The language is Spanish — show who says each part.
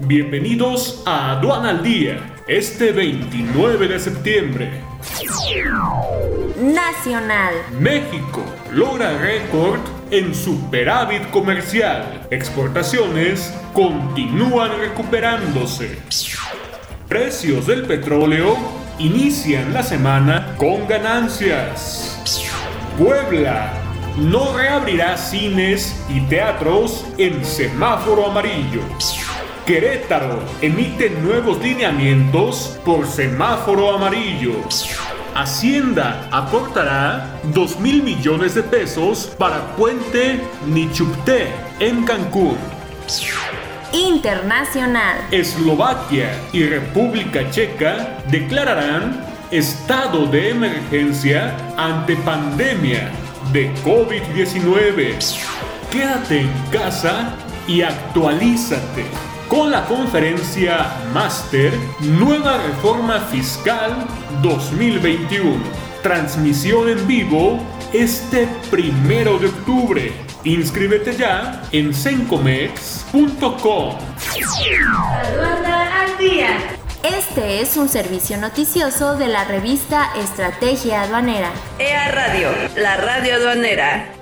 Speaker 1: Bienvenidos a Aduana al Día, este 29 de septiembre.
Speaker 2: Nacional.
Speaker 1: México logra récord en superávit comercial. Exportaciones continúan recuperándose. Precios del petróleo inician la semana con ganancias. Puebla no reabrirá cines y teatros en semáforo amarillo. Querétaro emite nuevos lineamientos por semáforo amarillo. Hacienda aportará 2 mil millones de pesos para Puente Nichupté en Cancún.
Speaker 2: Internacional.
Speaker 1: Eslovaquia y República Checa declararán estado de emergencia ante pandemia de COVID-19. Quédate en casa y actualízate con la conferencia Máster Nueva Reforma Fiscal 2021. Transmisión en vivo este primero de octubre. Inscríbete ya en sencomex.com.
Speaker 2: al día. Este es un servicio noticioso de la revista Estrategia Aduanera.
Speaker 3: EA Radio, la radio aduanera.